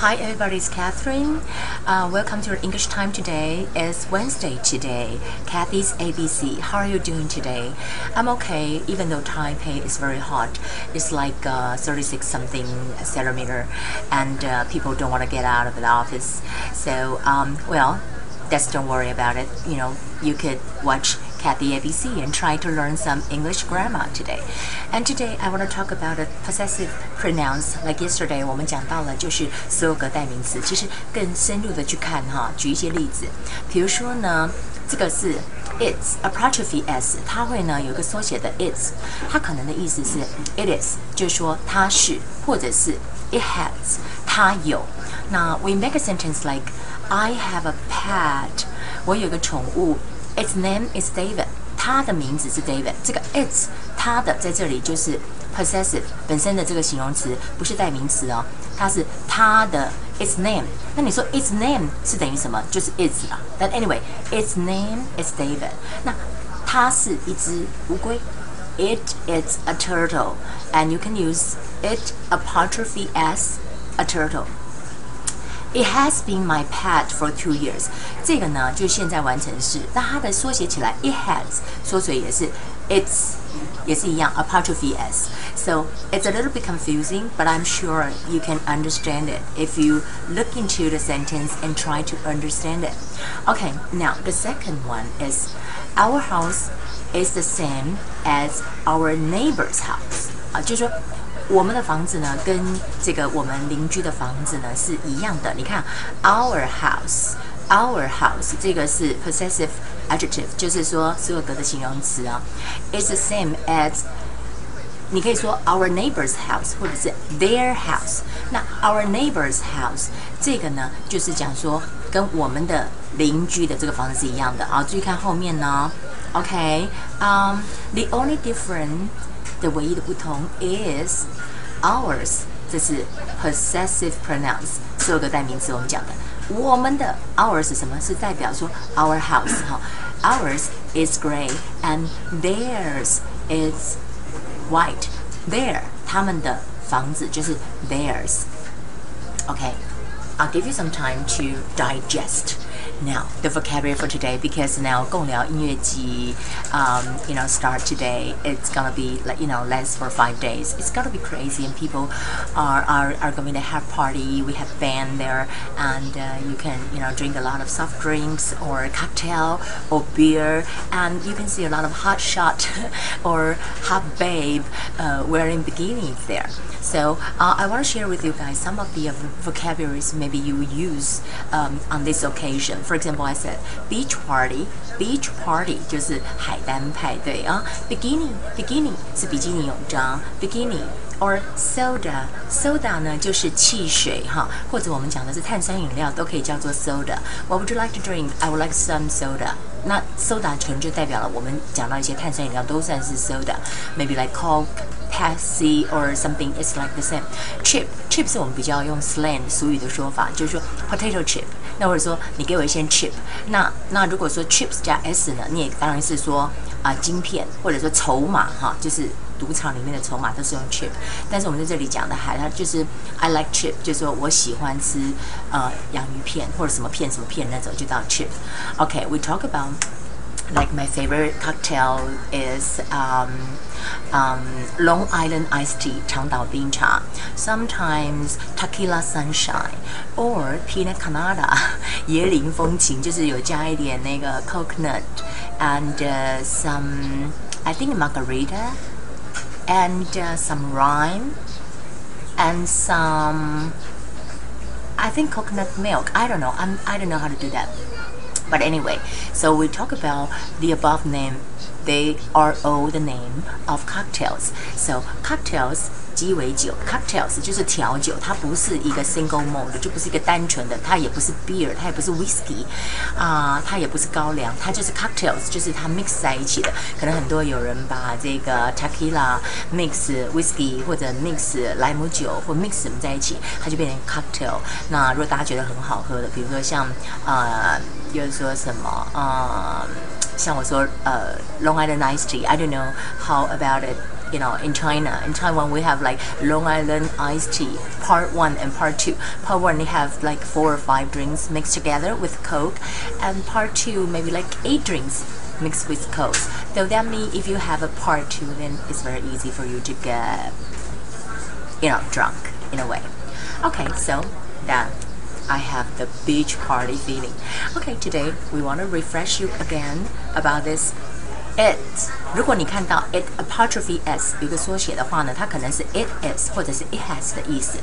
Hi, everybody. It's Catherine. Uh, welcome to your English time today. It's Wednesday today. Kathy's ABC. How are you doing today? I'm okay, even though Taipei is very hot. It's like uh, 36 something centimeter, and uh, people don't want to get out of the office. So, um, well, just don't worry about it. You know, you could watch Kathy ABC and try to learn some English grammar today. And today I want to talk about a possessive pronouns. Like yesterday 我们讲到了就是所有格代名词，其实更深入的去看哈，举一些例子。比如说呢，这个是 its apostrophe s，它会呢有一个缩写的 its，它可能的意思是 it is，就是说它是，或者是 it has，它有。那 we make a sentence like I have a pet，我有个宠物。 Its name is David，它的名字是 David。这个 its 它的在这里就是 possessive 本身的这个形容词，不是代名词哦，它是它的 its name。那你说 its name 是等于什么？就是 its 啦。但 anyway，its name is David。那它是一只乌龟。It is a turtle, and you can use it apostrophe as a turtle. It has been my pet for two years。这个呢，就现在完成式。那它的缩写起来，it has 缩写也是 its，也是一样 apostrophe s。So it's a little bit confusing, but I'm sure you can understand it if you look into the sentence and try to understand it. Okay, now the second one is our house is the same as our neighbor's house. 啊，就是说。 我们的房子呢，跟这个我们邻居的房子呢是一样的。你看，our house，our house，这个是 possessive adjective，就是说所有格的形容词啊。It's the same as，你可以说 our neighbor's house，或者是 their house。那 our neighbor's house 这个呢，就是讲说跟我们的邻居的这个房子是一样的啊。注意看后面呢，OK，um，the only difference。的唯一的不同 is ours，这是 possessive pronouns，所有的代名词我们讲的。我们的 ours 是什么？是代表说 our house 哈，ours is gray and theirs is white。Their 他们的房子就是 theirs。Okay, I'll give you some time to digest. now the vocabulary for today because now Gongliao Ji, um, you know, start today. It's gonna be like you know less for five days. It's gonna be crazy, and people are are, are going to have party. We have band there, and uh, you can you know drink a lot of soft drinks or cocktail or beer, and you can see a lot of hot shot or hot babe uh, wearing bikinis there. So uh, I want to share with you guys some of the uh, vocabularies maybe you use um, on this occasion. For example, I said beach party. Beach party 就是海滩派对啊。Bikini bikini 是比基尼泳装。Bikini or soda soda 呢就是汽水哈，或者我们讲的是碳酸饮料都可以叫做 soda。What would you like to drink? I would like some soda. 那 soda 可能就代表了我们讲到一些碳酸饮料都算是 soda。Maybe like Coke. Pepsi or something is like the same. Chip chip 是我们比较用 slang 俗语的说法，就是说 potato chip。那或者说你给我一些 chip，那那如果说 chips 加 s 呢，你也当然是说啊晶片或者说筹码哈，就是赌场里面的筹码都是用 chip。但是我们在这里讲的还它就是 I like chip，就是说我喜欢吃呃洋芋片或者什么片什么片那种就叫 chip。OK，we talk about like my favorite cocktail is um, um, Long Island iced tea, 长岛冰茶. Sometimes tequila sunshine or pina colada, 椰林风情，就是有加一点那个 coconut and uh, some I think margarita and uh, some lime and some I think coconut milk. I don't know. I'm, I don't know how to do that. But anyway, so we talk about the above name. They are all the name of cocktails. So cocktails 鸡尾酒，cocktails 就是调酒，它不是一个 single malt，就不是一个单纯的，它也不是 beer，它也不是 whisky，啊，它也不是高粱，它就是 cocktails，就是它 mix 在一起的。可能很多有人把这个 tequila mix whisky 或者 mix 莱姆酒或 mix 什么在一起，它就变成 cocktail。那如果大家觉得很好喝的，比如说像呃，又说什么呃，像我说呃，Long Island iced tea，I don't know how about it。 you know, in China, in Taiwan, we have like Long Island iced tea, part one and part two. Part one, they have like four or five drinks mixed together with Coke, and part two, maybe like eight drinks mixed with Coke. So that means if you have a part two, then it's very easy for you to get, you know, drunk in a way. Okay, so that I have the beach party feeling. Okay, today we want to refresh you again about this it。如果你看到 it apostrophe s 有个缩写的话呢，它可能是 it is 或者是 it has 的意思。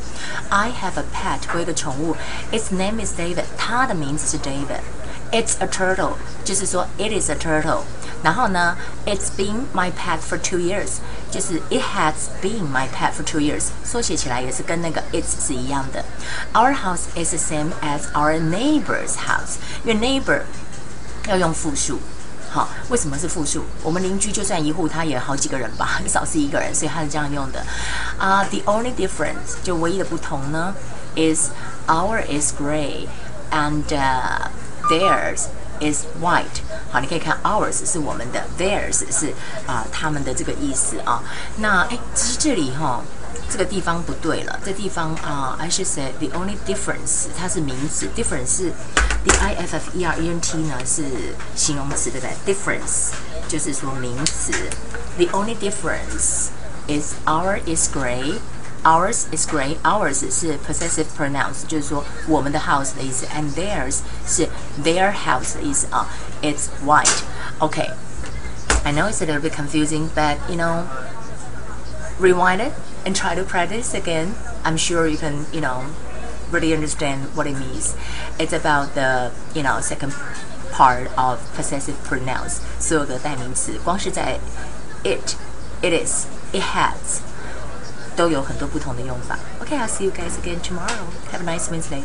I have a pet，我有一个宠物，its name is David，它的名字是 David。It's a turtle，就是说 it is a turtle。然后呢，It's been my pet for two years， 就是 It has been my pet for two years，缩写起来也是跟那个 It's 是一样的。Our house is the same as our neighbor's house，因为 neighbor 要用复数。好，为什么是复数？我们邻居就算一户，他也好几个人吧，很少是一个人，所以他是这样用的。啊、uh,，the only difference 就唯一的不同呢，is our is gray and、uh, theirs is white。好，你可以看 ours 是我们的，theirs 是啊、呃、他们的这个意思啊。那哎，其实这里哈。这个地方不对了，这地方啊、uh,，I should say the only difference 它是名词，difference 是 d i f f e r e n t 呢是形容词，对不对？difference 就是说名词，the only difference is our is gray。 Ours is gray. Ours 是 possessive pronouns，就是说我们的 house 的意思，and theirs 是 their house 的意思啊。It's white. Okay. I know it's a little bit confusing, but you know, rewind it and try to practice again. I'm sure you can, you know, really understand what it means. It's about the, you know, second part of possessive pronouns. 所有的代名词，光是在 it, it is, it has 都有很多不同的用法。Okay, I'll see you guys again tomorrow. Have a nice Wednesday.